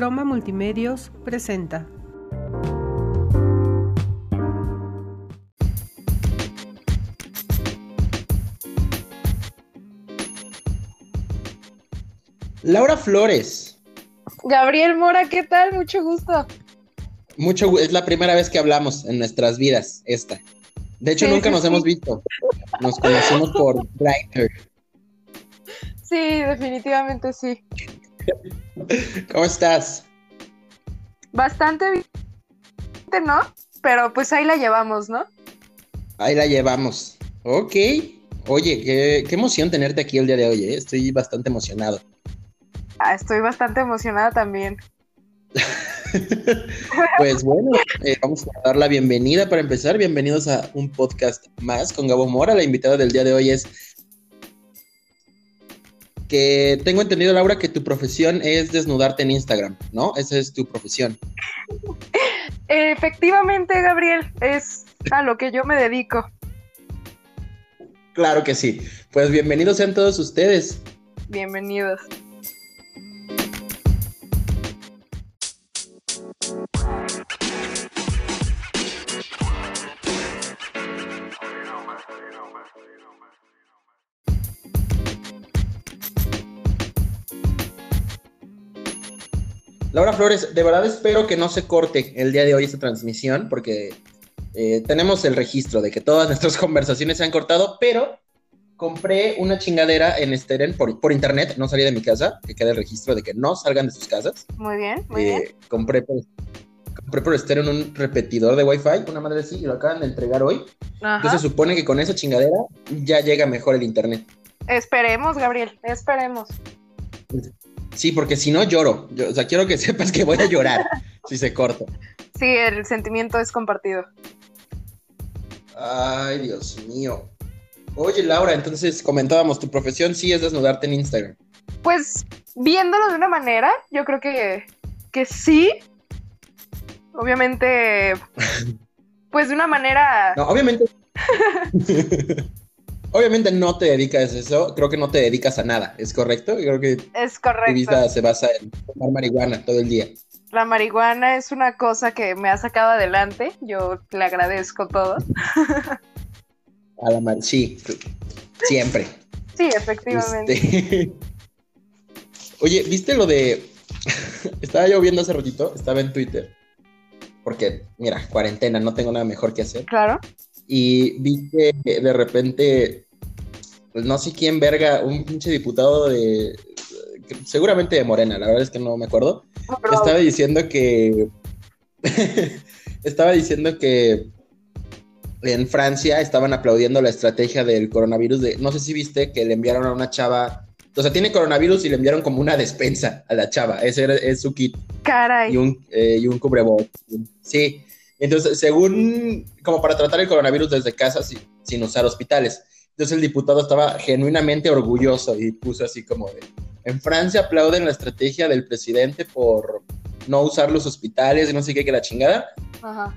Croma Multimedios presenta. Laura Flores. Gabriel Mora, ¿qué tal? Mucho gusto. Mucho, es la primera vez que hablamos en nuestras vidas, esta. De hecho, Sí, nunca sí, nos sí. hemos visto. Nos conocimos por Grindr. Sí, definitivamente sí. ¿Cómo estás? Bastante bien, ¿no? Pero pues ahí la llevamos, ¿no? Ahí la llevamos. Ok. Oye, qué, qué emoción tenerte aquí el día de hoy, ¿eh? Estoy bastante emocionado. Ah, estoy bastante emocionada también. Pues bueno, eh, vamos a dar la bienvenida para empezar. Bienvenidos a un podcast más con Gabo Mora. La invitada del día de hoy es que tengo entendido, Laura, que tu profesión es desnudarte en Instagram, ¿no? Esa es tu profesión. Efectivamente, Gabriel, es a lo que yo me dedico. Claro que sí. Pues bienvenidos sean todos ustedes. Bienvenidos. Laura Flores, de verdad espero que no se corte el día de hoy esta transmisión, porque eh, tenemos el registro de que todas nuestras conversaciones se han cortado, pero compré una chingadera en Steren por, por internet, no salí de mi casa, que quede el registro de que no salgan de sus casas. Muy bien, muy bien. Eh, compré por, compré por Steren un repetidor de Wi-Fi, una madre así, y lo acaban de entregar hoy. Ajá. Entonces se supone que con esa chingadera ya llega mejor el internet. Esperemos, Gabriel, esperemos. Sí, porque si no lloro. Yo- o sea, quiero que sepas que voy a llorar si se corta. Sí, el sentimiento es compartido. Ay, Dios mío. Oye, Laura, entonces comentábamos, tu profesión sí es desnudarte en Instagram. Pues viéndolo de una manera, yo creo que, que sí. Obviamente, pues de una manera... No, obviamente. obviamente no te dedicas a eso. Creo que no te dedicas a nada, ¿es correcto? Yo creo que Es tu correcto. vida se basa en tomar marihuana todo el día. La marihuana es una cosa que me ha sacado adelante. Yo le agradezco todo. A la mar sí, siempre. Sí, efectivamente. Este, Oye, ¿viste lo de... estaba yo viendo hace ratito, estaba en Twitter, porque, mira, cuarentena, no tengo nada mejor que hacer. Claro. Y vi que de repente, pues no sé quién verga, un pinche diputado de... Seguramente de Morena, la verdad es que no me acuerdo. Pero- Estaba diciendo que... estaba diciendo que en Francia estaban aplaudiendo la estrategia del coronavirus de... No sé si viste que le enviaron a una chava... O sea, tiene coronavirus y le enviaron como una despensa a la chava. Ese era- es su kit Caray. y un, eh, y un cubrebocas. Sí. Entonces, según, como para tratar el coronavirus desde casa si- sin usar hospitales. Entonces el diputado estaba genuinamente orgulloso y puso así como de, en Francia aplauden la estrategia del presidente por no usar los hospitales y no sé qué, que la chingada. Ajá.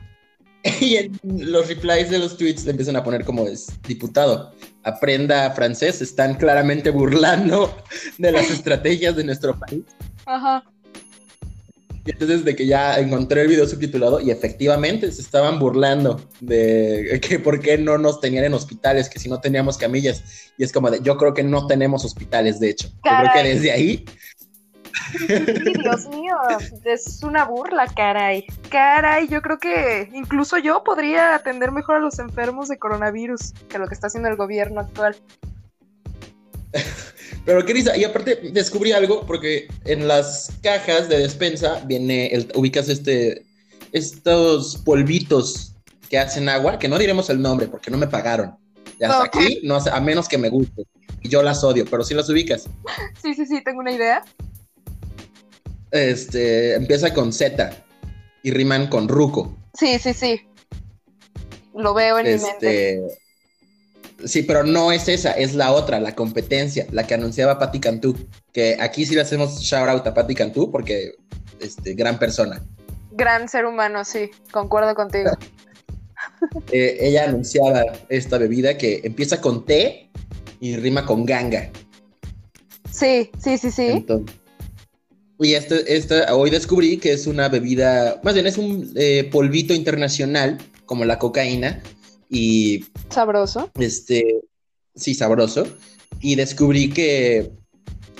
Y en los replies de los tweets le empiezan a poner como es, diputado, aprenda francés, están claramente burlando de las estrategias de nuestro país. Ajá. Y entonces de que ya encontré el video subtitulado y efectivamente se estaban burlando de que por qué no nos tenían en hospitales, que si no teníamos camillas. Y es como de, yo creo que no tenemos hospitales, de hecho. Yo creo que desde ahí, Sí, Dios mío. Es una burla, caray. Caray, yo creo que incluso yo podría atender mejor a los enfermos de coronavirus que lo que está haciendo el gobierno actual. pero qué risa. Y aparte descubrí algo porque en las cajas de despensa viene, el, ubicas este, estos polvitos que hacen agua, que no diremos el nombre porque no me pagaron. Ya hasta aquí, no, a menos que me guste. Y yo las odio, pero sí las ubicas. Sí, sí, sí, tengo una idea. este, empieza con Z y riman con Ruco. Sí, sí, sí. Lo veo en mi mente. Sí, pero no es esa, es la otra, la competencia, la que anunciaba Patti Cantú. Que aquí sí le hacemos shout out a Patti Cantú porque, este, gran persona. Gran ser humano, sí, concuerdo contigo. Eh, ella anunciaba esta bebida que empieza con T y rima con ganga. Sí, sí, sí, sí. Entonces, Y este, esta, hoy descubrí que es una bebida, más bien es un eh, polvito internacional, como la cocaína, y Sabroso. este, sí, sabroso. Y descubrí que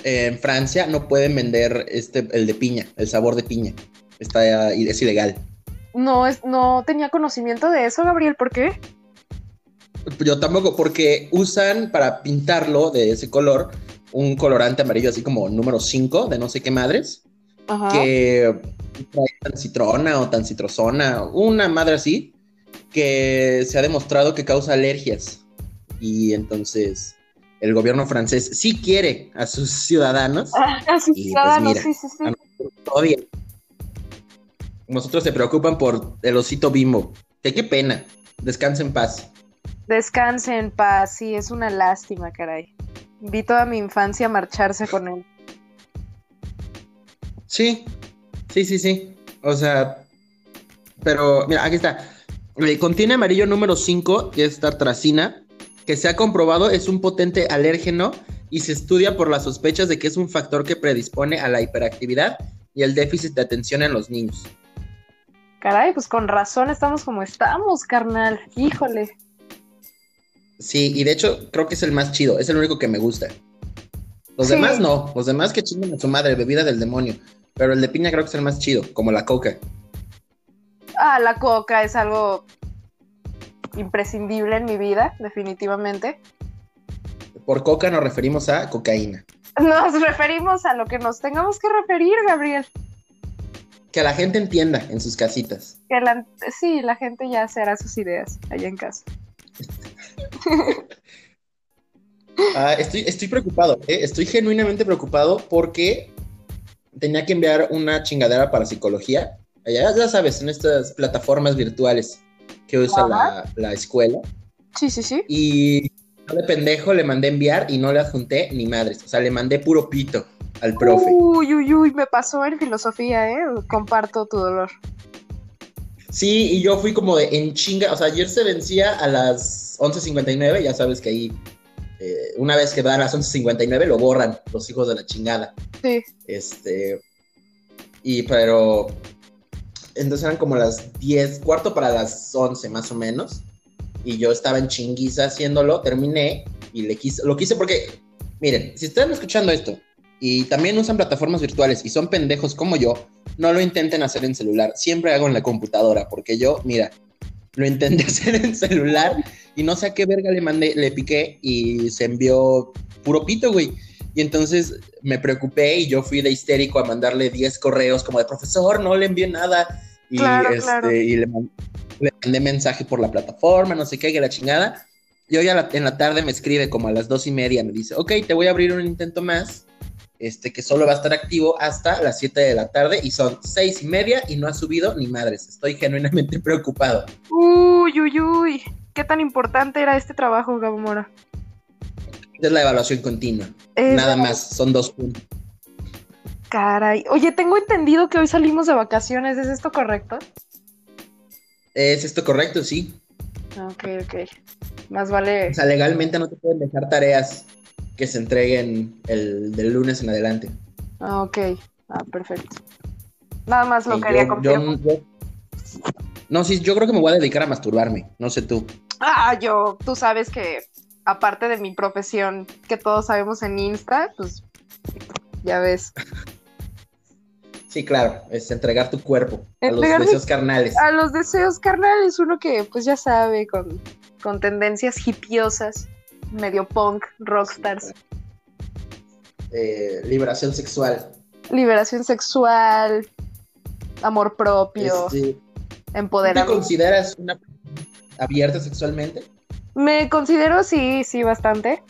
en Francia no pueden vender este, el de piña, el sabor de piña. Está, es ilegal. No, es, no tenía conocimiento de eso, Gabriel, ¿por qué? Yo tampoco, porque usan para pintarlo de ese color un colorante amarillo así como número 5 de no sé qué madres, Ajá. que trae tan citrona o tan citrosona, una madre así, que se ha demostrado que causa alergias. Y entonces el gobierno francés sí quiere a sus ciudadanos. Ah, a sus Y, pues, ciudadanos, mira, sí, sí, sí. a nosotros todo bien. Nosotros se preocupan por el osito bimbo. Que qué pena. Descansa en paz. Descanse en paz, sí, es una lástima, caray. Vi toda mi infancia marcharse con él. Sí, sí, sí, sí. O sea, pero mira, aquí está. Eh, contiene amarillo número 5, que es tartracina, que se ha comprobado es un potente alérgeno y se estudia por las sospechas de que es un factor que predispone a la hiperactividad y el déficit de atención en los niños. Caray, pues con razón estamos como estamos, carnal. Híjole. Sí, y de hecho creo que es el más chido, es el único que me gusta. Los Sí. demás no, los demás que chingan a su madre, bebida del demonio. Pero el de piña creo que es el más chido, como la coca. Ah, la coca es algo imprescindible en mi vida, definitivamente. Por coca nos referimos a cocaína. Nos referimos a lo que nos tengamos que referir, Gabriel. Que la gente entienda en sus casitas. Que la, sí, la gente ya se hará sus ideas allá en casa. Ah, estoy, estoy preocupado, ¿eh? estoy genuinamente preocupado porque tenía que enviar una chingadera para psicología. Ya, ya sabes, en estas plataformas virtuales que usa la, la escuela. Sí, sí, sí. Y yo de pendejo le mandé enviar y no le adjunté ni madres. O sea, le mandé puro pito al profe. Uy, uy, uy, me pasó en filosofía, ¿eh? Comparto tu dolor. Sí, y yo fui como de en chinga. O sea, ayer se vencía a las 11.59. Ya sabes que ahí, eh, una vez que van a las 11.59, lo borran los hijos de la chingada. Sí. Este. Y pero. Entonces eran como las 10, cuarto para las 11 más o menos. Y yo estaba en chinguiza haciéndolo, terminé y le quise, lo quise porque, miren, si están escuchando esto y también usan plataformas virtuales y son pendejos como yo, no lo intenten hacer en celular. Siempre hago en la computadora porque yo, mira, lo intenté hacer en celular y no sé a qué verga le mandé, le piqué y se envió puro pito, güey. Y entonces me preocupé y yo fui de histérico a mandarle 10 correos como de profesor, no le envié nada. Y, Claro, este, claro. y le, le mandé mensaje por la plataforma, no sé qué, que la chingada. Y hoy a la- en la tarde me escribe como a las dos y media, me dice, ok, te voy a abrir un intento más, este que solo va a estar activo hasta las 7 de la tarde y son seis y media y no ha subido ni madres. Estoy genuinamente preocupado. Uy, uy, uy. ¿Qué tan importante era este trabajo, Gabo Mora? Es la evaluación continua. Es- Nada más, son dos puntos. Caray. Oye, tengo entendido que hoy salimos de vacaciones. ¿Es esto correcto? ¿Es esto correcto? Sí. Ok, ok. Más vale. O sea, legalmente no te pueden dejar tareas que se entreguen el del lunes en adelante. Ah, ok. Ah, perfecto. Nada más lo Y quería confirmar. no, sí, yo creo que me voy a dedicar a masturbarme. No sé tú. Ah, yo, tú sabes que aparte de mi profesión que todos sabemos en Insta, pues ya ves. Sí, claro, es entregar tu cuerpo a los deseos carnales. A los deseos carnales, uno que pues ya sabe, con, con tendencias hipiosas, medio punk, rockstars, eh, liberación sexual. liberación sexual, amor propio, Este, ¿Tú te empoderamiento. consideras una abierta sexualmente? Me considero sí, sí, bastante.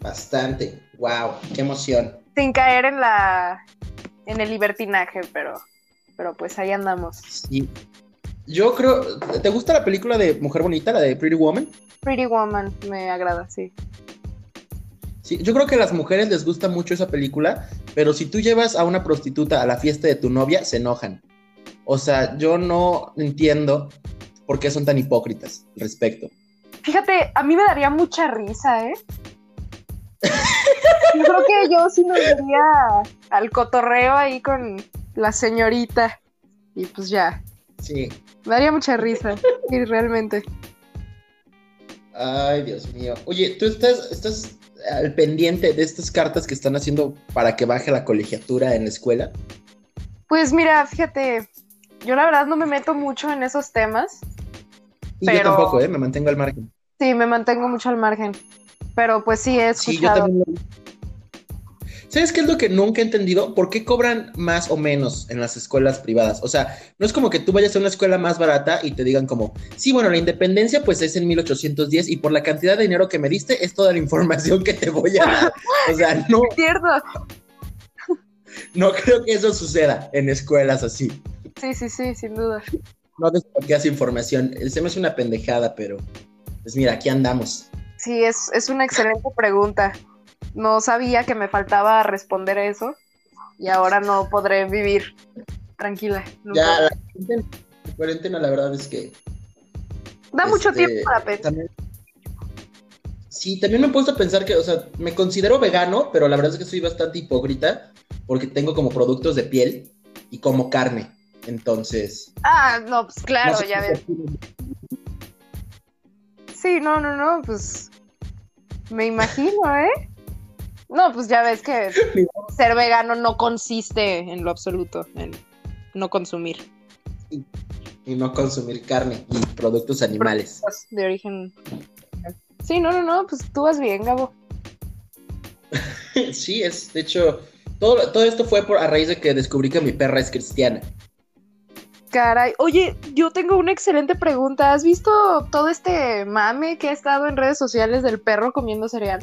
Bastante. Wow, qué emoción. Sin caer en la en el libertinaje, pero pero pues ahí andamos. Sí. Yo creo. ¿Te gusta la película de Mujer Bonita, la de Pretty Woman? Pretty Woman me agrada, sí. Sí, yo creo que a las mujeres les gusta mucho esa película, pero si tú llevas a una prostituta a la fiesta de tu novia, se enojan. O sea, yo no entiendo por qué son tan hipócritas al respecto. Fíjate, a mí me daría mucha risa, ¿eh? Yo creo que yo sí me vería al cotorreo ahí con la señorita. Y pues ya. Sí. Me daría mucha risa. y realmente. Ay, Dios mío. Oye, ¿tú estás, estás al pendiente de estas cartas que están haciendo para que baje la colegiatura en la escuela? Pues mira, fíjate, yo la verdad no me meto mucho en esos temas. Y Pero- yo tampoco, ¿eh? Me mantengo al margen. Sí, me mantengo mucho al margen. Pero pues sí, he Sí, yo también ¿Sabes qué es lo que nunca he entendido? ¿Por qué cobran más o menos en las escuelas privadas? O sea, no es como que tú vayas a una escuela más barata y te digan como, sí, bueno, la independencia pues es en 1810 y por la cantidad de dinero que me diste es toda la información que te voy a dar. O sea, no, Cierto. no creo que eso suceda en escuelas así. Sí, sí, sí, sin duda. No desbloqueas información. Se me hace una pendejada, pero pues mira, aquí andamos. Sí, es, es una excelente pregunta. No sabía que me faltaba responder eso y ahora no podré vivir tranquila. nunca. Ya, la cuarentena, la cuarentena, la verdad es que da mucho este, tiempo para pensar. también- Sí, también me he puesto a pensar que, o sea, me considero vegano, pero la verdad es que soy bastante hipócrita porque tengo como productos de piel y como carne. Entonces. Ah, no, pues claro, no sé ya ves. Sí, no, no, no, pues me imagino, ¿eh? No, pues ya ves que ser vegano no consiste en lo absoluto en no consumir Y no consumir carne y productos animales. de origen. Sí, no, no, no, pues tú vas bien, Gabo. Sí, es, de hecho, todo, todo esto fue por, a raíz de que descubrí que mi perra es cristiana. Caray, oye, yo tengo una excelente pregunta. ¿Has visto todo este mame que ha estado en redes sociales del perro comiendo cereal?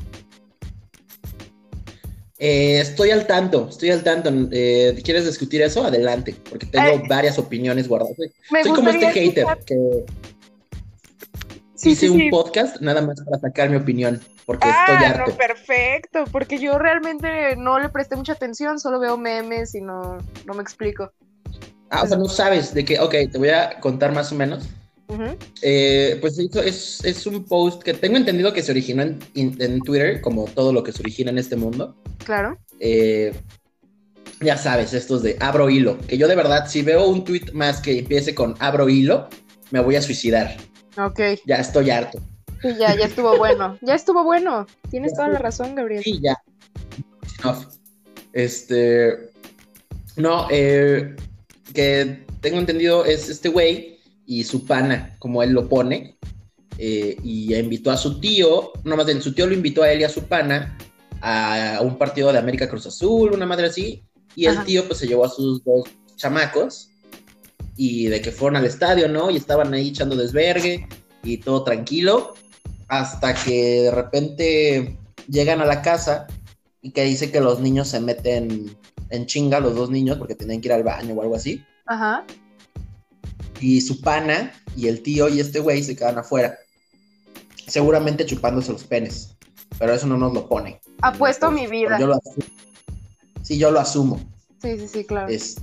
Eh, estoy al tanto, estoy al tanto. Eh, ¿Quieres discutir eso? Adelante, porque tengo Eh, varias opiniones guardadas. Me Soy como este hater escuchar- que Sí, hice sí, un sí. podcast nada más para sacar mi opinión, porque estoy Ah, harto. no, perfecto, porque yo realmente no le presté mucha atención, solo veo memes y no, no me explico. Ah, o sea, no sabes de qué. Ok, te voy a contar más o menos. Eh, pues es, es un post que tengo entendido que se originó en, en Twitter, como todo lo que se origina en este mundo. Claro. Eh, ya sabes, estos de abro hilo. Que yo de verdad, si veo un tweet más que empiece con abro hilo, me voy a suicidar. Ok, Ya estoy harto. sí, ya, ya estuvo bueno. Ya estuvo bueno. Tienes Ya toda la razón, Gabriel. Sí, ya. Este. No, eh, que tengo entendido es este güey y su pana, como él lo pone. eh, y invitó a su tío, no más bien, su tío lo invitó a él y a su pana a un partido de América Cruz Azul, una madre así. Y el tío, pues se llevó a sus dos chamacos y de que fueron al estadio, ¿no? Y estaban ahí echando desvergue y todo tranquilo. Hasta que de repente llegan a la casa y que dice que los niños se meten en chinga, los dos niños, porque tenían que ir al baño o algo así. Ajá. Y su pana y el tío y este güey se quedan afuera. Seguramente chupándose los penes. Pero eso no nos lo pone. Apuesto Pues, mi vida. Yo lo asumo. Sí, yo lo asumo. Sí, sí, sí, claro. Este,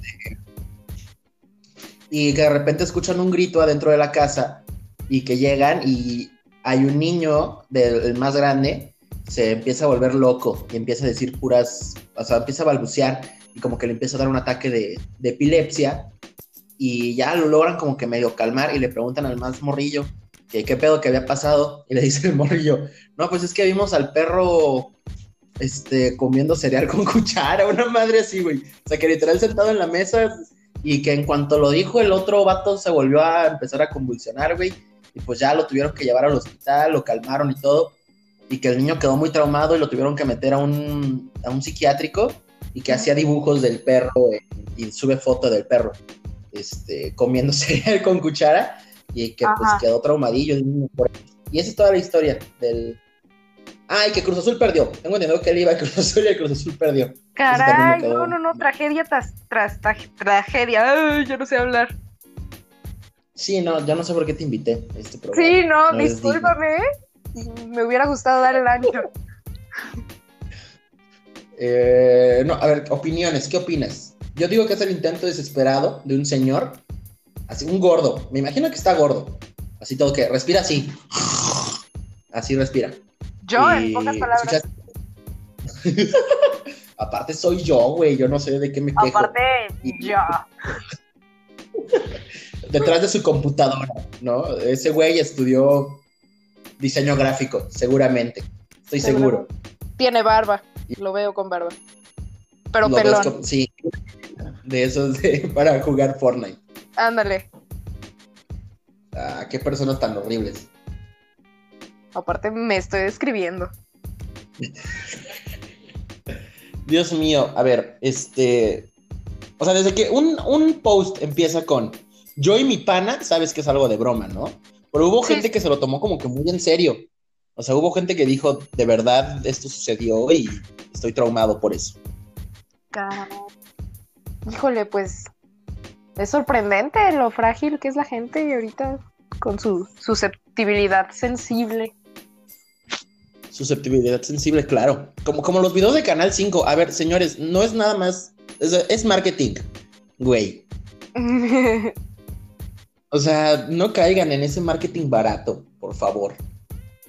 y que de repente escuchan un grito adentro de la casa y que llegan y hay un niño del el más grande se empieza a volver loco y empieza a decir puras, o sea, empieza a balbucear y como que le empieza a dar un ataque de, epilepsia y ya lo logran como que medio calmar y le preguntan al más morrillo que qué pedo que había pasado y le dice el morrillo, no, pues es que vimos al perro este, comiendo cereal con cuchara, una madre así, güey. O sea, que literal sentado en la mesa y que en cuanto lo dijo el otro vato se volvió a empezar a convulsionar, güey. Y pues ya lo tuvieron que llevar al hospital, lo calmaron y todo. Y que el niño quedó muy traumado y lo tuvieron que meter a un, a un psiquiátrico y que hacía dibujos del perro eh, y sube foto del perro este, comiendo cereal con cuchara y que pues quedó traumadillo. Y esa es toda la historia del... Ay, que Cruz Azul perdió. Tengo entendido que él iba a Cruz Azul y el Cruz Azul perdió. Caray, quedó- no, no, no, tragedia tras, tras tra- tragedia. Ay, yo no sé hablar. Sí, no, yo no sé por qué te invité a este programa. Sí, no, discúlpame. Me hubiera gustado dar el ancho. Eh, no, a ver, opiniones, ¿qué opinas? Yo digo que es el intento desesperado de un señor, así, un gordo, me imagino que está gordo, así todo que respira así, así respira. Yo, Y en pocas palabras. Aparte soy yo, güey, yo no sé de qué me quejo. Aparte, ya. Detrás de su computadora, ¿no? Ese güey estudió diseño gráfico, seguramente. Estoy seguro. Tiene barba, lo veo con barba. Pero Lo pelón. sí, de esos de, para jugar Fortnite. Ándale. Ah, qué personas tan horribles. Aparte, me estoy describiendo. Dios mío, a ver, este. O sea, desde que un, un post empieza con yo y mi pana, sabes que es algo de broma, ¿no? Pero hubo Sí. gente que se lo tomó como que muy en serio. O sea, hubo gente que dijo, de verdad, esto sucedió y estoy traumado por eso. Híjole, pues es sorprendente lo frágil que es la gente y ahorita con su susceptibilidad sensible. Susceptibilidad sensible, claro. Como, como los videos de Canal 5. A ver, señores, no es nada más. Es, es marketing, güey. O sea, no caigan en ese marketing barato, por favor.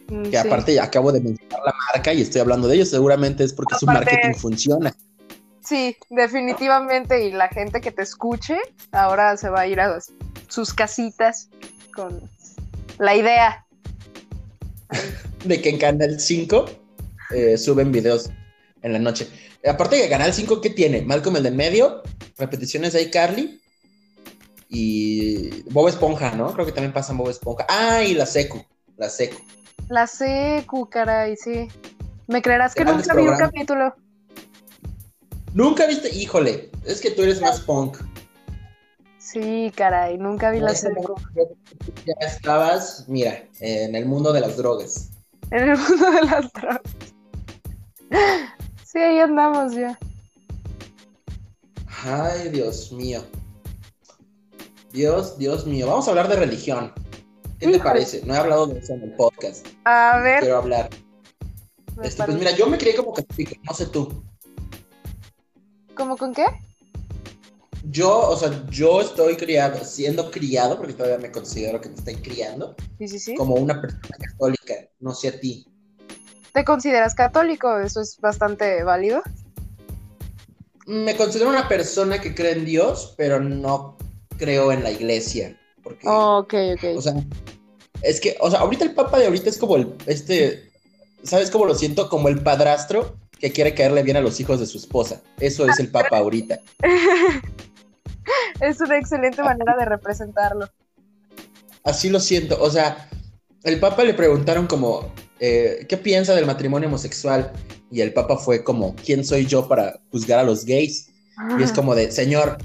Que Sí. aparte ya acabo de mencionar la marca y estoy hablando de ellos, seguramente es porque su marketing funciona. Sí, definitivamente. Y la gente que te escuche ahora se va a ir a sus casitas con la idea. De que en Canal 5 eh, suben videos en la noche. Aparte que Canal 5, ¿qué tiene? Malcolm el de medio, repeticiones de iCarly y Bob Esponja, ¿no? Creo que también pasan Bob Esponja. Ah, y la Secu, la Secu. La secu, caray, sí. ¿Me creerás que Grandes nunca vi un capítulo? Nunca viste, híjole, es que tú eres más punk. Sí, caray, nunca vi la secu. Ya estabas, mira, en el mundo de las drogas. En el mundo de las drogas. Sí, ahí andamos ya. Ay, Dios mío. Dios, Dios mío. Vamos a hablar de religión. ¿Qué te parece? No he hablado de eso en el podcast. A ver. Quiero hablar. Este, pues mira, yo me crié como católico, no sé tú. ¿Cómo con qué? Yo, o sea, yo estoy criado, siendo criado, porque todavía me considero que me estoy criando, Sí, sí, sí. como una persona católica, no sé a ti. ¿Te consideras católico? Eso es bastante válido. Me considero una persona que cree en Dios, pero no creo en la iglesia. Porque, ok, ok. o sea, es que, o sea, ahorita el papa de ahorita es como el, este, ¿sabes cómo lo siento? Como el padrastro que quiere caerle bien a los hijos de su esposa. Eso es el papa ahorita. es una excelente manera de representarlo. Así lo siento. O sea, el Papa le preguntaron como, eh, ¿qué piensa del matrimonio homosexual? Y el Papa fue como, ¿quién soy yo para juzgar a los gays? Y es como de, señor,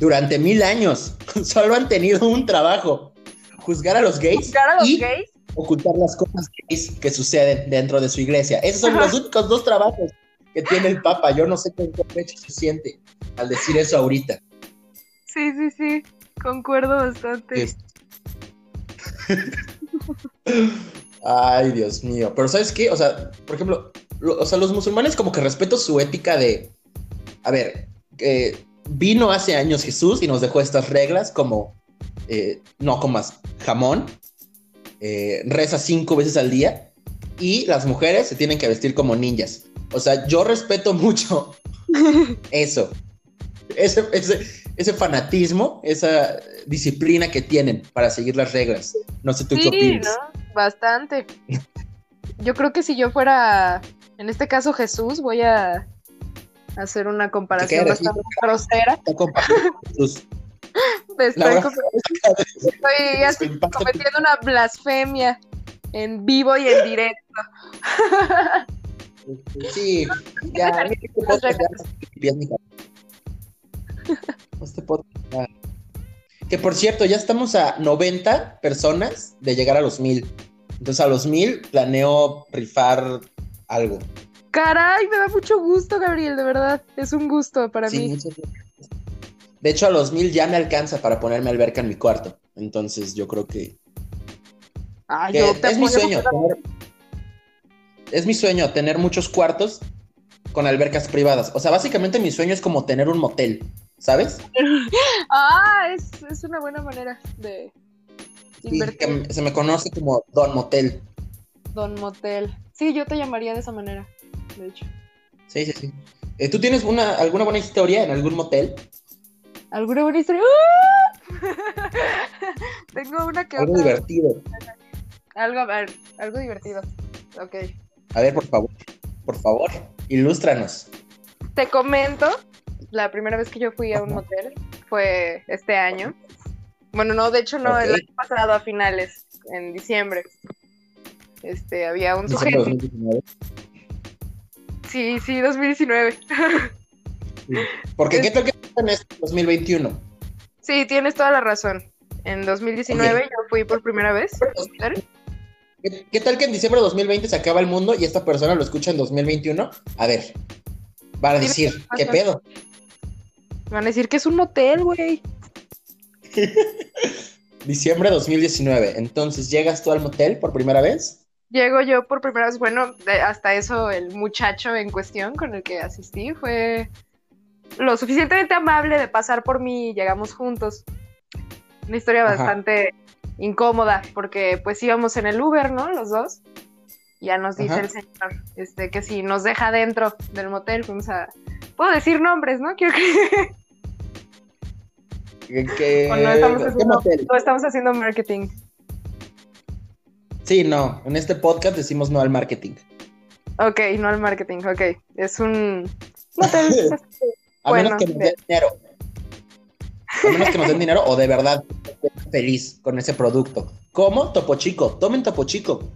durante mil años solo han tenido un trabajo, juzgar a los gays ¿Juzgar a los y gays? ocultar las cosas gays que suceden dentro de su iglesia. Esos son Ajá. los únicos dos trabajos que tiene el Papa. Yo no sé con qué pecho se siente al decir eso ahorita. Sí, sí, sí. Concuerdo bastante. Ay, Dios mío. Pero ¿sabes qué? O sea, por ejemplo, lo- o sea, los musulmanes como que respeto su ética de, a ver, eh, vino hace años Jesús y nos dejó estas reglas como eh, no comas jamón, eh, reza cinco veces al día y las mujeres se tienen que vestir como ninjas. O sea, yo respeto mucho eso. Ese, ese, ese fanatismo, esa disciplina que tienen para seguir las reglas. No sé tú qué opinas. ¿no? Bastante. Yo creo que si yo fuera, en este caso Jesús, voy a hacer una comparación bastante grosera. Estoy, estoy así cometiendo una blasfemia en vivo y en directo. Sí, ya. este podcast ya. Este podcast ya. Que por cierto, ya estamos a 90 personas de llegar a los 1000. Entonces a los 1000 planeo rifar algo. Caray, me da mucho gusto, Gabriel, de verdad. Es un gusto para Sí, mí. De hecho, a los 1000 ya me alcanza para ponerme alberca en mi cuarto. Entonces yo creo que Ay, Que yo te es mi sueño. tener- es mi sueño tener muchos cuartos con albercas privadas. O sea, básicamente mi sueño es como tener un motel, ¿sabes? Ah, es, es una buena manera de Sí, que se me conoce como Don Motel. Don Motel. Sí, yo te llamaría de esa manera, de hecho. Sí, sí, sí. Eh, ¿Tú tienes una, alguna buena historia en algún motel? ¿Alguna buena historia? ¡Ah! Tengo una que Algo otra. divertido. Algo, a ver, algo divertido. Ok. A ver, por favor, por favor, ilústranos. Te comento, la primera vez que yo fui a un motel fue este año. Bueno, no, de hecho no, el año pasado a finales, en diciembre. Este, había un sujeto. 2019. Sí, sí, 2019. Porque ¿qué tal que en este 2021? Sí, tienes toda la razón. En 2019 yo fui por primera vez. ¿Qué, qué tal que en diciembre de 2020 se acaba el mundo y esta persona lo escucha en 2021? A ver, va a decir, qué ¿qué pasa. pedo? Van a decir que es un motel, güey. Diciembre de 2019. Entonces, ¿llegas tú al motel por primera vez? Llego yo por primera vez, bueno, de- hasta eso el muchacho en cuestión con el que asistí fue lo suficientemente amable de pasar por mí y llegamos juntos. Una historia Ajá. bastante incómoda porque pues íbamos en el Uber, ¿no? Los dos. Ya nos dice Ajá. el señor este, que si nos deja dentro del motel, fuimos a... Puedo decir nombres, ¿no? Quiero que ¿Qué, qué- estamos haciendo, no estamos haciendo marketing. Sí, no. En este podcast decimos no al marketing. Ok, no al marketing, ok. Es un motel. A Bueno, menos que nos de- den dinero. A menos que nos den dinero o de verdad feliz con ese producto. ¿Cómo? Topo Chico. Tomen Topo Chico.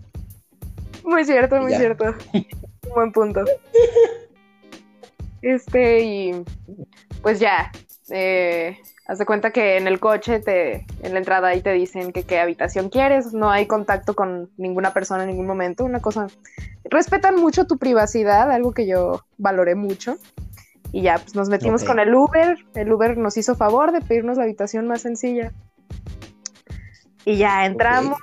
Muy cierto, muy Ya. cierto. Buen punto. Este, y pues ya. Eh, haz de cuenta que en el coche, te, en la entrada ahí te dicen que qué habitación quieres. No hay contacto con ninguna persona en ningún momento. Una cosa. Respetan mucho tu privacidad, algo que yo valoré mucho. Y ya, pues nos metimos con el Uber. El Uber nos hizo favor de pedirnos la habitación más sencilla. Y ya entramos.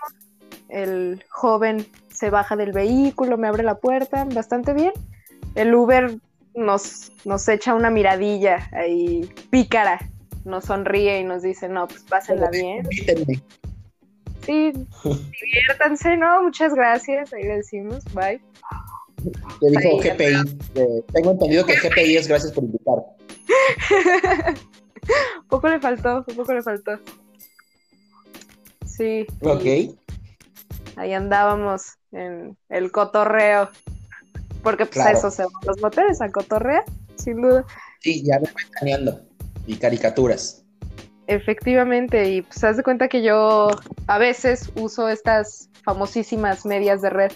El joven se baja del vehículo, me abre la puerta, bastante bien. El Uber nos, nos echa una miradilla ahí pícara, nos sonríe y nos dice, no, pues pásenla bien. Invítenme. Sí, diviértanse, ¿no? Muchas gracias, ahí le decimos, bye. Te dijo GPI. Eh, tengo entendido que GPI es gracias por invitar. poco le faltó, poco le faltó. Sí. Ok. Ahí andábamos en el cotorreo. Porque pues a eso se van los moteles, a cotorrear, sin duda. Sí, ya me voy planeando. Y caricaturas. Efectivamente, y pues haz de cuenta que yo a veces uso estas famosísimas medias de red.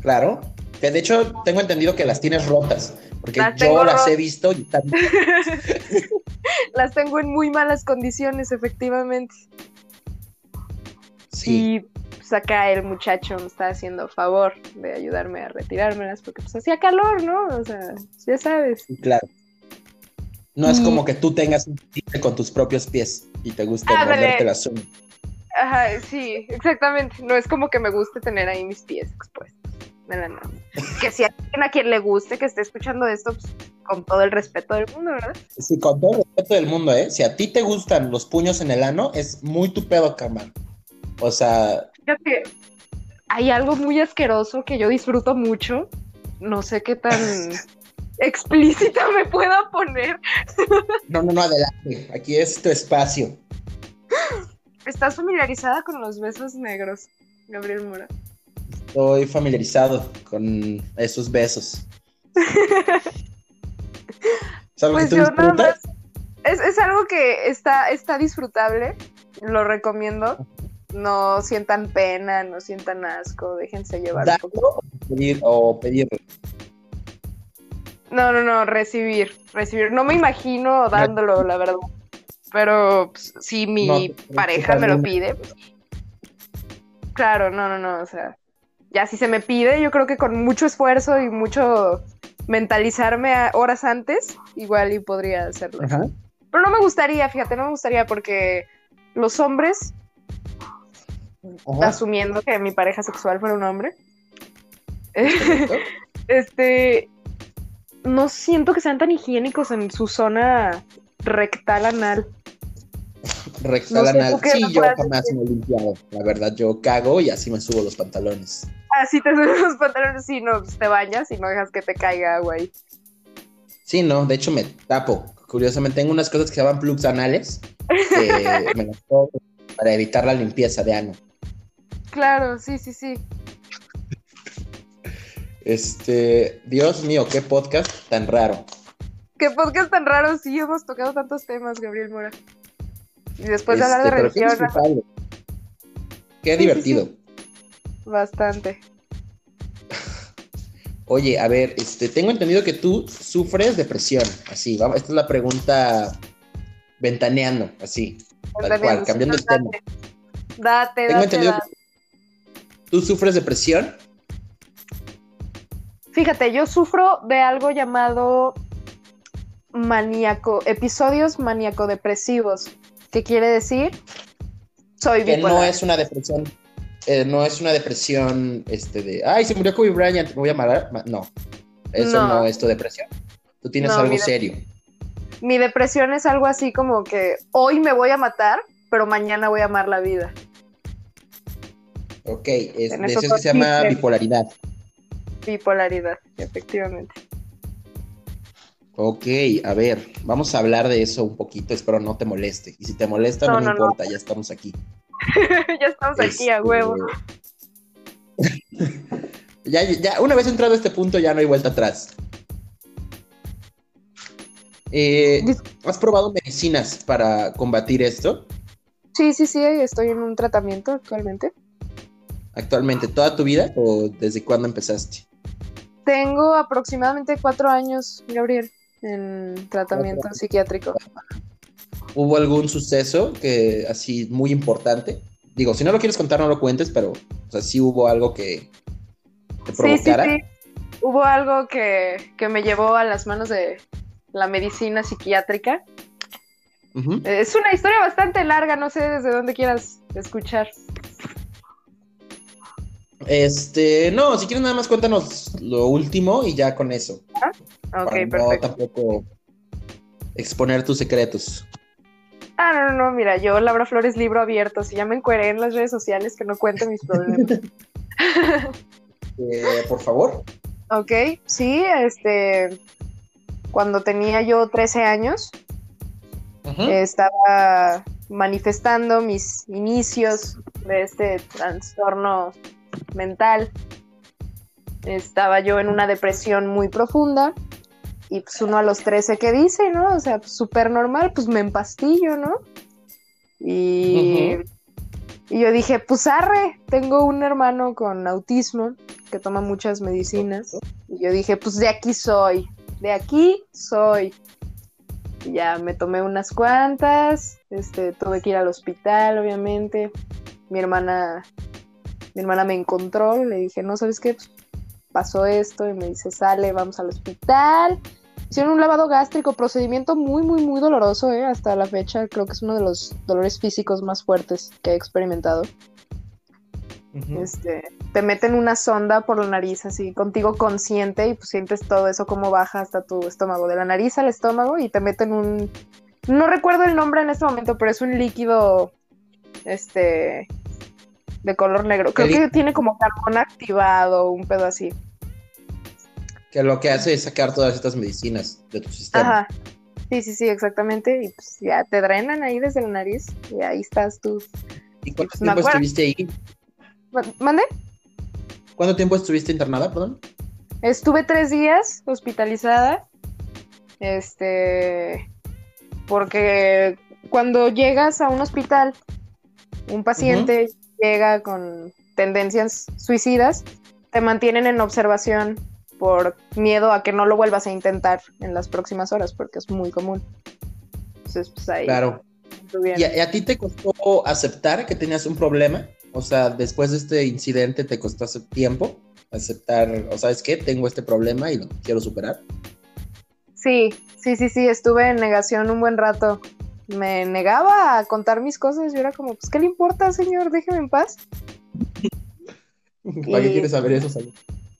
Claro. Que de hecho tengo entendido que las tienes rotas. Porque Las yo las he visto y están- Las tengo en muy malas condiciones, efectivamente. Sí, Y pues acá el muchacho me está haciendo favor de ayudarme a retirármelas porque pues hacía calor, ¿no? O sea, ya sabes. claro. No es como que tú tengas un tigre con tus propios pies y te guste Ándale. morderte las uñas. Ajá, sí, exactamente. No es como que me guste tener ahí mis pies expuestos. No, no, no. Que si a alguien a quien le guste que esté escuchando esto, pues con todo el respeto del mundo, ¿verdad? Sí, con todo el respeto del mundo, ¿eh? Si a ti te gustan los puños en el ano, es muy tu pedo, carnal. O sea, Fíjate, hay algo muy asqueroso que yo disfruto mucho. No sé qué tan explícita me pueda poner. no, no, no, adelante. Aquí es tu espacio. ¿Estás familiarizada con los besos negros, Gabriel Mora? Estoy familiarizado con esos besos. ¿Sabes Pues que tú yo nada más. Es, es algo que está, está disfrutable. Lo recomiendo. No sientan pena, no sientan asco, déjense llevar un ¿Darlo poquito. o pedir, o pedirlo? No, no, no, recibir, recibir. No me imagino dándolo, la verdad. Pero pues, si mi No, pareja me lo pide, pues, claro, no, no, no, o sea, ya si se me pide, yo creo que con mucho esfuerzo y mucho mentalizarme horas antes, igual y podría hacerlo. Ajá. Pero no me gustaría, fíjate, no me gustaría porque los hombres, Ajá. asumiendo que mi pareja sexual fuera un hombre, este, no siento que sean tan higiénicos en su zona rectal anal. Rectal No sé, anal. ¿tú qué Sí, yo jamás me he limpiado. La verdad, yo cago y así me subo los pantalones. Así te subes los pantalones y no pues, te bañas y no dejas que te caiga agua ahí. Sí, no, de hecho me tapo. Curiosamente, tengo unas cosas que se llaman plugs anales que me las pongo para evitar la limpieza de ano. Claro, sí, sí, sí. Este, Dios mío, qué podcast tan raro. Qué podcast tan raro, sí, hemos tocado tantos temas, Gabriel Mora. Y después de hablar de Este, qué religión. Qué Sí, sí, divertido. bastante. Oye, a ver, este, tengo entendido que tú sufres depresión. Así, vamos, esta es la pregunta ventaneando, así, tal cual, cambiando el tema. Date, Tengo date, entendido date. que tú sufres depresión. Fíjate, yo sufro de algo llamado maníaco, episodios maníaco-depresivos. ¿Qué quiere decir? Soy que bipolar. no es una depresión, eh, no es una depresión, este, de, ay, se murió Kobe Bryant, me voy a matar. Ma- No, eso no, No. es tu depresión. Tú tienes No, algo mi serio. Mi depresión es algo así como que hoy me voy a matar, pero mañana voy a amar la vida. Ok, es, de eso eso es que se llama bipolaridad. Bipolaridad, efectivamente. Ok, a ver, vamos a hablar de eso un poquito, espero no te moleste. Y si te molesta, no, No, me no. importa, ya estamos aquí. ya estamos aquí a Este, huevo. ya, ya, una vez entrado a este punto, ya no hay vuelta atrás. Eh, ¿Has probado medicinas para combatir esto Sí, sí, sí, estoy en un tratamiento actualmente. actualmente? ¿Toda tu vida o desde cuándo empezaste? Tengo aproximadamente cuatro años, Gabriel, en tratamiento psiquiátrico. ¿Hubo algún suceso que así muy importante? Digo, si no lo quieres contar, no lo cuentes, pero o sea, sí hubo algo que te Sí, sí, provocara. sí. Hubo algo que, que me llevó a las manos de la medicina psiquiátrica. Es una historia bastante larga, no sé desde dónde quieras escuchar. Este, no, si quieres nada más cuéntanos lo último y ya con eso. Ok, para no perfecto. tampoco exponer tus secretos. Ah, no, no, no, mira, yo Laura Flores libro abierto. Si ya me encueré en las redes sociales, que no cuente mis problemas. Eh, por favor. ok, sí, este. Cuando tenía yo 13 años, estaba manifestando mis inicios de este trastorno mental. Estaba yo en una depresión muy profunda y pues uno a los 13 que dice, ¿no? O sea, pues, súper normal, pues me empastillo, ¿no? Y, y yo dije, pues arre, tengo un hermano con autismo que toma muchas medicinas. Y yo dije, pues de aquí soy, de aquí soy. Y ya me tomé unas cuantas, este, tuve que ir al hospital, obviamente. Mi hermana, mi hermana me encontró, le dije, no, ¿sabes qué? Pues, pasó esto, y me dice, sale, vamos al hospital. Hicieron un lavado gástrico, procedimiento muy, muy, muy doloroso, ¿eh? Hasta la fecha, creo que es uno de los dolores físicos más fuertes que he experimentado. Este, te meten una sonda por la nariz así contigo consciente y pues sientes todo eso como baja hasta tu estómago, de la nariz al estómago y te meten un no recuerdo el nombre en este momento, pero es un líquido este de color negro. Creo ¿Qué que tiene como carbón activado, un pedo así. Que lo que hace es sacar todas estas medicinas de tu sistema. Ajá. Sí, sí, sí, exactamente. Y pues ya te drenan ahí desde la nariz y ahí estás tú. ¿Y cuánto Me tiempo estuviste ahí? Ma- ¿Mande? ¿Cuánto tiempo estuviste internada, perdón? Estuve tres días hospitalizada. Este. Porque cuando llegas a un hospital, un paciente llega con tendencias suicidas, te mantienen en observación por miedo a que no lo vuelvas a intentar en las próximas horas, porque es muy común. Entonces, pues ahí. Claro. tú bien. ¿Y a, y a ti te costó aceptar que tenías un problema? O sea, después de este incidente, ¿te costó hace tiempo aceptar, o sabes qué, tengo este problema y lo quiero superar? Sí, sí, sí, sí, estuve en negación un buen rato. Me negaba a contar mis cosas. Yo era como, pues, ¿qué le importa, señor? Déjeme en paz. ¿Para qué quieres saber eso?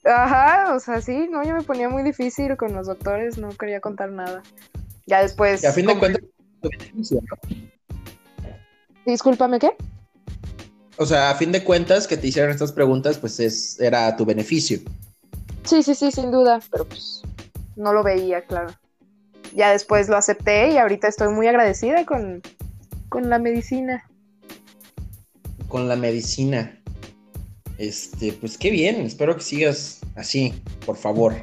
Ajá, o sea, sí, no, yo me ponía muy difícil con los doctores, no quería contar nada. Ya después. Y a fin de cuentas. Discúlpame, ¿qué? o sea, a fin de cuentas, que te hicieran estas preguntas, pues es, era a tu beneficio. Sí, sí, sí, sin duda, pero pues no lo veía, claro. Ya después lo acepté y ahorita estoy muy agradecida con, con la medicina. Con la medicina. Este, pues qué bien, espero que sigas así, por favor.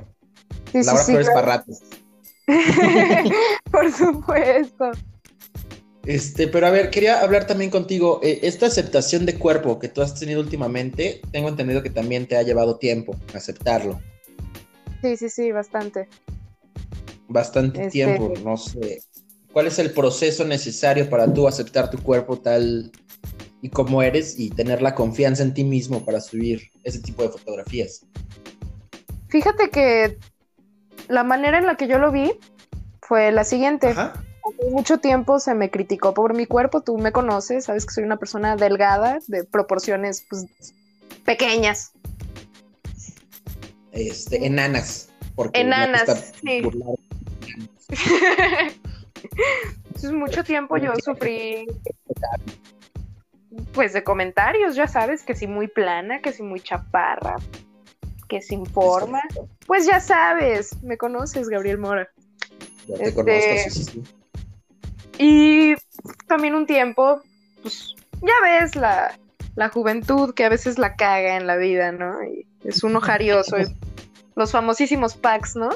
Sí, Laura sí, sí, Flores claro. Por supuesto. Este, pero a ver, quería hablar también contigo. eh, esta aceptación de cuerpo que tú has tenido últimamente, tengo entendido que también te ha llevado tiempo aceptarlo. Sí, sí, sí, bastante. Bastante Este- tiempo, no sé. ¿Cuál es el proceso necesario para tú aceptar tu cuerpo tal y como eres y tener la confianza en ti mismo para subir ese tipo de fotografías? Fíjate que la manera en la que yo lo vi fue la siguiente. Ajá. Hace mucho tiempo se me criticó por mi cuerpo, tú me conoces, sabes que soy una persona delgada, de proporciones pues, pequeñas. Este, enanas. Porque Enanas, sí. burlar. Entonces mucho tiempo yo sufrí pues de comentarios, ya sabes, que si muy plana, que si muy chaparra, que sin forma. Pues ya sabes, me conoces, Gabriel Mora. Ya te Este- conozco, sí, sí, sí. Y también un tiempo, pues ya ves la, la juventud que a veces la caga en la vida, ¿no? Y es un ojarioso. los famosísimos packs, ¿no?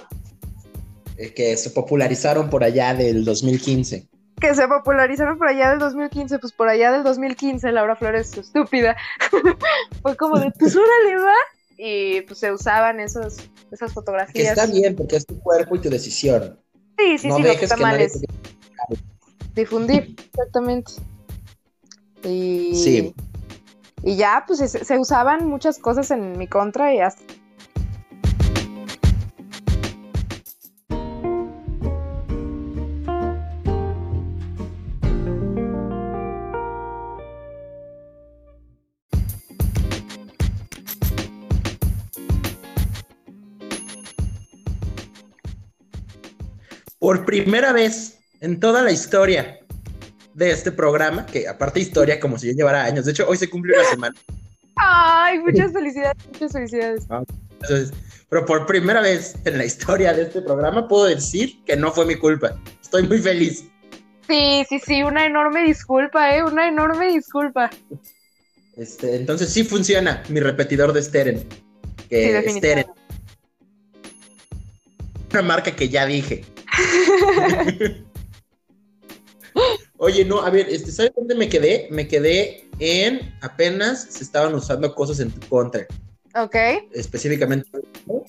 Eh, que se popularizaron por allá del 2015. Que se popularizaron por allá del 2015, pues por allá del 2015, Laura Flores, estúpida. Fue como de, pues órale, va. Y pues se usaban esos, esas Que fotografías. está bien porque es tu cuerpo y tu decisión. Sí, sí, no sí, lo que dejes está que mal es te- difundir, exactamente. Y, Sí. y ya, pues se, se usaban muchas cosas en mi contra y hasta Por primera vez en toda la historia de este programa, que aparte historia como si yo llevara años, de hecho hoy se cumple una semana, ¡Ay! Muchas felicidades, muchas felicidades. entonces, pero por primera vez en la historia de este programa puedo decir que no fue mi culpa. Estoy muy feliz. Sí, sí, sí, una enorme disculpa, ¿eh? Una enorme disculpa. Este, entonces sí funciona mi repetidor de Steren. Sí, Que Steren, una marca que ya dije. Oye, no, a ver, este, ¿sabes dónde me quedé? Me quedé en apenas se estaban usando cosas en tu contra, Ok, específicamente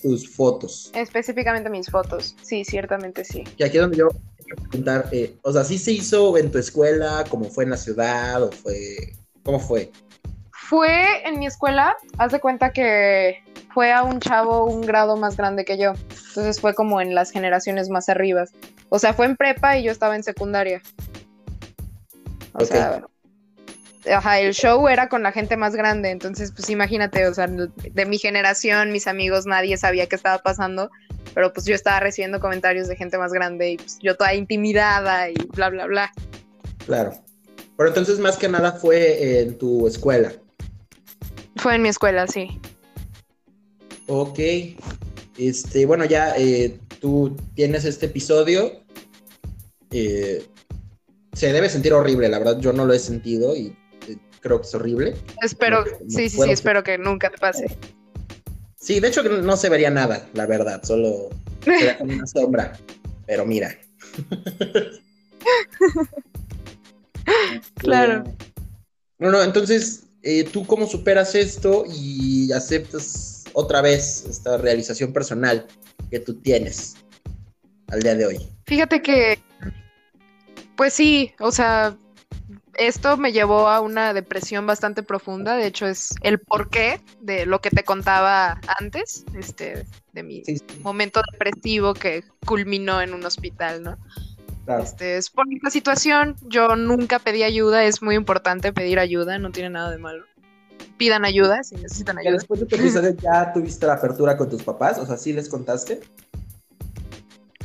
tus fotos. específicamente mis fotos. Sí, ciertamente sí. Y aquí es donde yo quiero preguntar, eh, o sea, ¿sí se hizo en tu escuela, como fue en la ciudad, o fue, cómo fue? Fue en mi escuela, haz de cuenta que fue a un chavo un grado más grande que yo. Entonces fue como en las generaciones más arribas. O sea, fue en prepa y yo estaba en secundaria. O sea, ajá, el show era con la gente más grande. Entonces, pues imagínate, o sea, de mi generación, mis amigos, nadie sabía qué estaba pasando. Pero pues yo estaba recibiendo comentarios de gente más grande y pues yo toda intimidada y bla, bla, bla. Claro. Pero entonces más que nada fue en tu escuela. Fue en mi escuela, sí. Ok. Este, bueno, ya eh, tú tienes este episodio. Eh, se debe sentir horrible, la verdad, yo no lo he sentido y eh, creo que es horrible. Espero, No- no sí, sí, sí, espero que nunca te pase. Sí, de hecho no se vería nada, la verdad, solo una sombra. Pero mira. Claro. No, no, entonces, eh, ¿tú cómo superas esto y aceptas otra vez esta realización personal que tú tienes al día de hoy? Fíjate que, pues sí, o sea, esto me llevó a una depresión bastante profunda. De hecho, es el porqué de lo que te contaba antes, este, de mi Sí, sí, momento depresivo que culminó en un hospital, ¿no? claro. Este, es por esta situación, yo nunca pedí ayuda, es muy importante pedir ayuda, no tiene nada de malo. Pidan ayuda si necesitan ayuda. después de tu episodio ya tuviste la apertura con tus papás, o sea, ¿sí les contaste?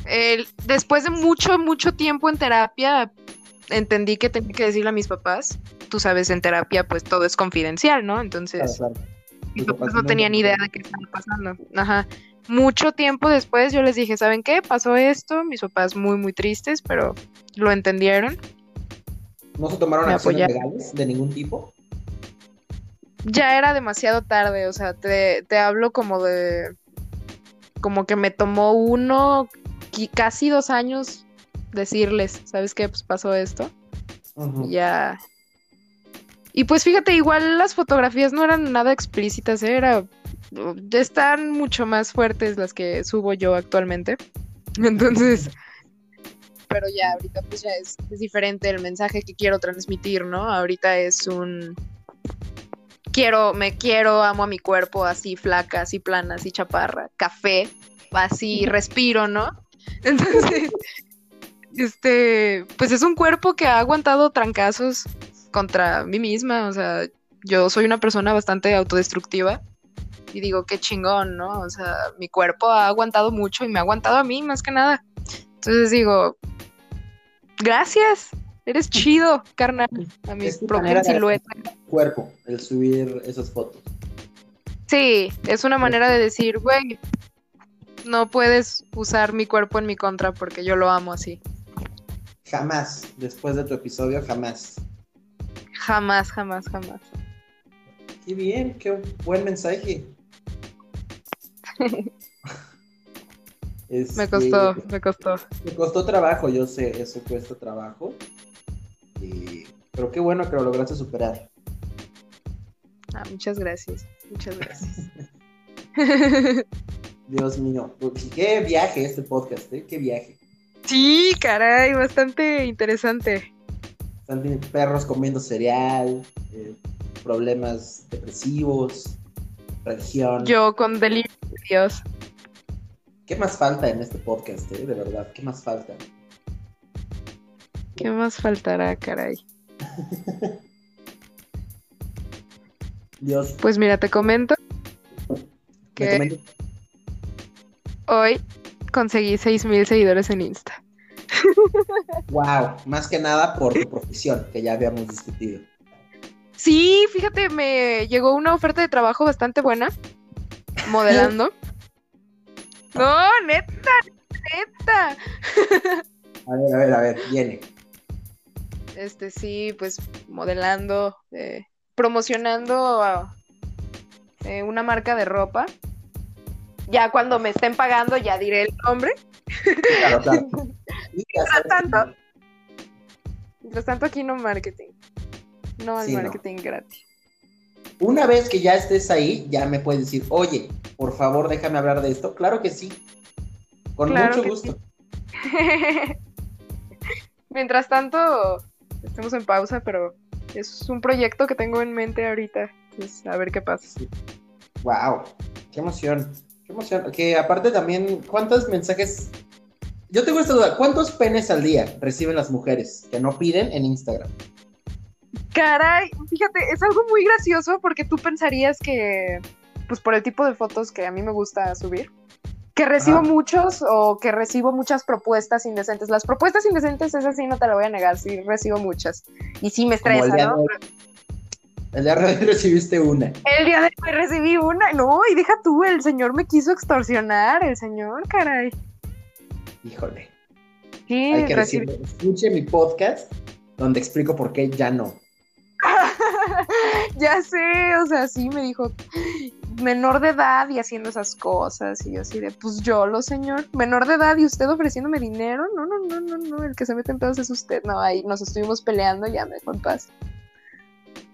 El- después de mucho, mucho tiempo en terapia, entendí que tenía que decirle a mis papás. Tú sabes, en terapia, pues todo es confidencial, ¿no? Entonces, Claro, claro. mis papás papás no tenían te idea de qué estaba pasando. Ajá. mucho tiempo después yo les dije, ¿saben qué? Pasó esto, mis papás muy, muy tristes, pero lo entendieron. ¿No se tomaron Me acciones apoyaron. legales de ningún tipo? Ya era demasiado tarde, o sea, te, te hablo como de... Como que me tomó uno, casi dos años decirles, ¿sabes qué? Pues pasó esto. Ya. Y pues fíjate, igual las fotografías no eran nada explícitas, ¿eh? era están mucho más fuertes las que subo yo actualmente. Entonces, pero ya ahorita pues ya es, es diferente el mensaje que quiero transmitir, ¿no? Ahorita es un quiero, me quiero, amo a mi cuerpo así flaca, así plana, así chaparra, café, así respiro, ¿no? Entonces, este, pues es un cuerpo que ha aguantado trancazos contra mí misma, o sea, yo soy una persona bastante autodestructiva y digo, qué chingón, ¿no? O sea, mi cuerpo ha aguantado mucho y me ha aguantado a mí más que nada. Entonces digo, gracias, eres chido, carnal, a mi propia silueta. Cuerpo, el subir esas fotos. Sí, es una manera de decir, güey, no puedes usar mi cuerpo en mi contra porque yo lo amo así. Jamás, después de tu episodio, jamás. Jamás, jamás, jamás. Qué bien, qué buen mensaje. Este, Me costó, me costó. Me costó trabajo, yo sé, eso cuesta trabajo. Y- Pero qué bueno que lo lograste superar. Ah, muchas gracias, muchas gracias. Dios mío. Qué viaje este podcast, ¿eh? Qué viaje. sí, caray, bastante interesante. Bien perros comiendo cereal, eh, problemas depresivos, religión. Yo con delirio de Dios. ¿Qué más falta en este podcast, eh? De verdad, ¿qué más falta? ¿Qué más faltará, caray? Dios, Pues mira, te comento me que comento- hoy conseguí 6000 seguidores en Insta. Wow, más que nada por tu profesión, que ya habíamos discutido. Sí, fíjate, me llegó una oferta de trabajo bastante buena, modelando. No, neta, neta. A ver, a ver, a ver, viene. Este sí, pues modelando, eh, promocionando a, eh, una marca de ropa. Ya cuando me estén pagando ya diré el nombre. Claro, claro. Sabes- tanto. Mientras tanto aquí no marketing. No al Sí, no. marketing gratis. Una vez que ya estés ahí, ya me puedes decir, oye, por favor, déjame hablar de esto. Claro que sí. Con Claro mucho gusto. Mientras tanto, estamos en pausa, pero es un proyecto que tengo en mente ahorita. Pues a ver qué pasa. Wow, qué emoción. Qué emoción. Que aparte también, ¿cuántos mensajes? Yo tengo esta duda, ¿cuántos penes al día reciben las mujeres que no piden en Instagram? Caray, fíjate, es algo muy gracioso porque tú pensarías que, pues por el tipo de fotos que a mí me gusta subir, que recibo Ajá. muchos o que recibo muchas propuestas indecentes. Las propuestas indecentes, esas sí no te lo voy a negar, sí recibo muchas. Y sí me el estresa, día ¿no? de. El día de hoy recibiste una. El día de hoy recibí una, no, y deja tú, el señor me quiso extorsionar, el señor, caray. Híjole. Sí, Hay que recibí- decirlo. Escuche mi podcast donde explico por qué ya no. ya sé, o sea, sí me dijo menor de edad y haciendo esas cosas y yo así de, pues yo lo señor, menor de edad y usted ofreciéndome dinero, no, no, no, no, no, el que se mete en pedos es usted, no, ahí nos estuvimos peleando, ya me dejó en paz,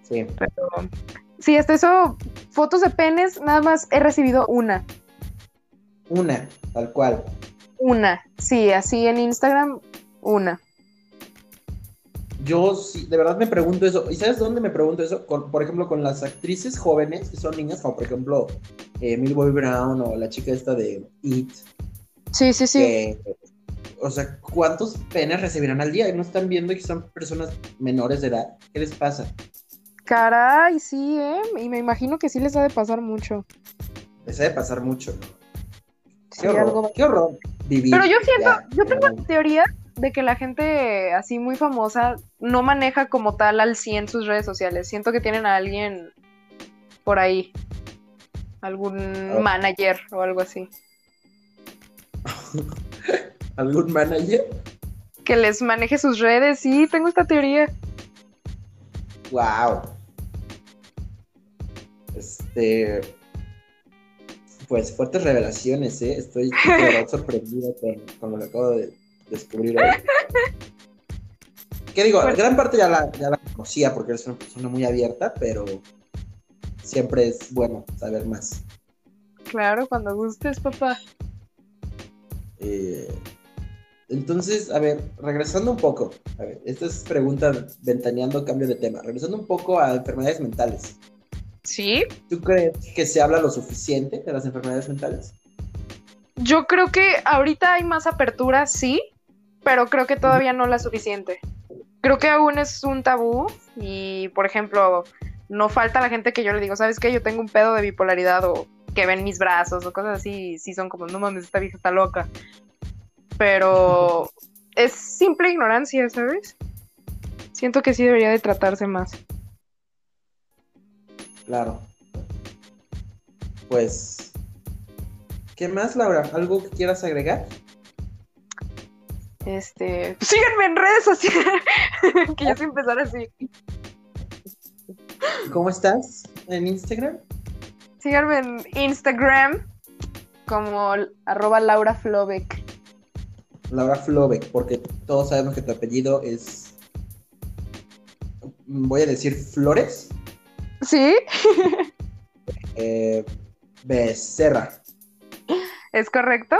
Sí. pero sí, hasta eso, fotos de penes, nada más he recibido una, Una, tal cual. una, sí, así en Instagram, una. Yo sí, de verdad me pregunto eso. ¿Y sabes dónde me pregunto eso? Con, por ejemplo, con las actrices jóvenes que son niñas, como por ejemplo eh, Millie Bobby Brown o la chica esta de It. Sí, sí, sí. que, o sea, ¿cuántos penes recibirán al día? ¿No están viendo que son personas menores de edad? ¿Qué les pasa? Caray, sí, ¿eh? Y me imagino que sí les ha de pasar mucho. Les ha de pasar mucho, ¿no? Sí, Qué horror, algo- qué horror vivir. Pero yo siento, ya, yo tengo ya. De que la gente así muy famosa no maneja como tal al 100 sus redes sociales. Siento que tienen a alguien por ahí, algún Oh. manager o algo así. ¿Algún manager? Que les maneje sus redes, sí, tengo esta teoría. Wow. Este. Pues fuertes revelaciones, ¿eh? Estoy sorprendido con, con lo que acabo de descubrir hoy. ¿Qué digo? Gran parte ya la, ya la conocía porque eres una persona muy abierta, pero siempre es bueno saber más. Claro, cuando gustes, papá. Eh, entonces, a ver, regresando un poco, a ver, esta es pregunta ventaneando cambio de tema, regresando un poco a enfermedades mentales. Sí. ¿Tú crees que se habla lo suficiente de las enfermedades mentales? Yo creo que ahorita hay más apertura, sí, pero creo que todavía no la suficiente. Creo que aún es un tabú y, por ejemplo, no falta la gente que yo le digo, ¿sabes qué? Yo tengo un pedo de bipolaridad o que ven mis brazos o cosas así, y sí son como, no mames, esta vieja está loca. Pero es simple ignorancia, ¿sabes? Siento que sí debería de tratarse más. Claro. Pues, ¿qué más, Laura? ¿Algo que quieras agregar? Este, síganme en redes sociales, que ya sé empezar así. ¿Cómo estás en Instagram? Síganme en Instagram como arroba Laura Flobeck. Laura Flobeck, porque todos sabemos que tu apellido es, voy a decir Flores, ¿Sí? eh, Becerra. ¿Es correcto?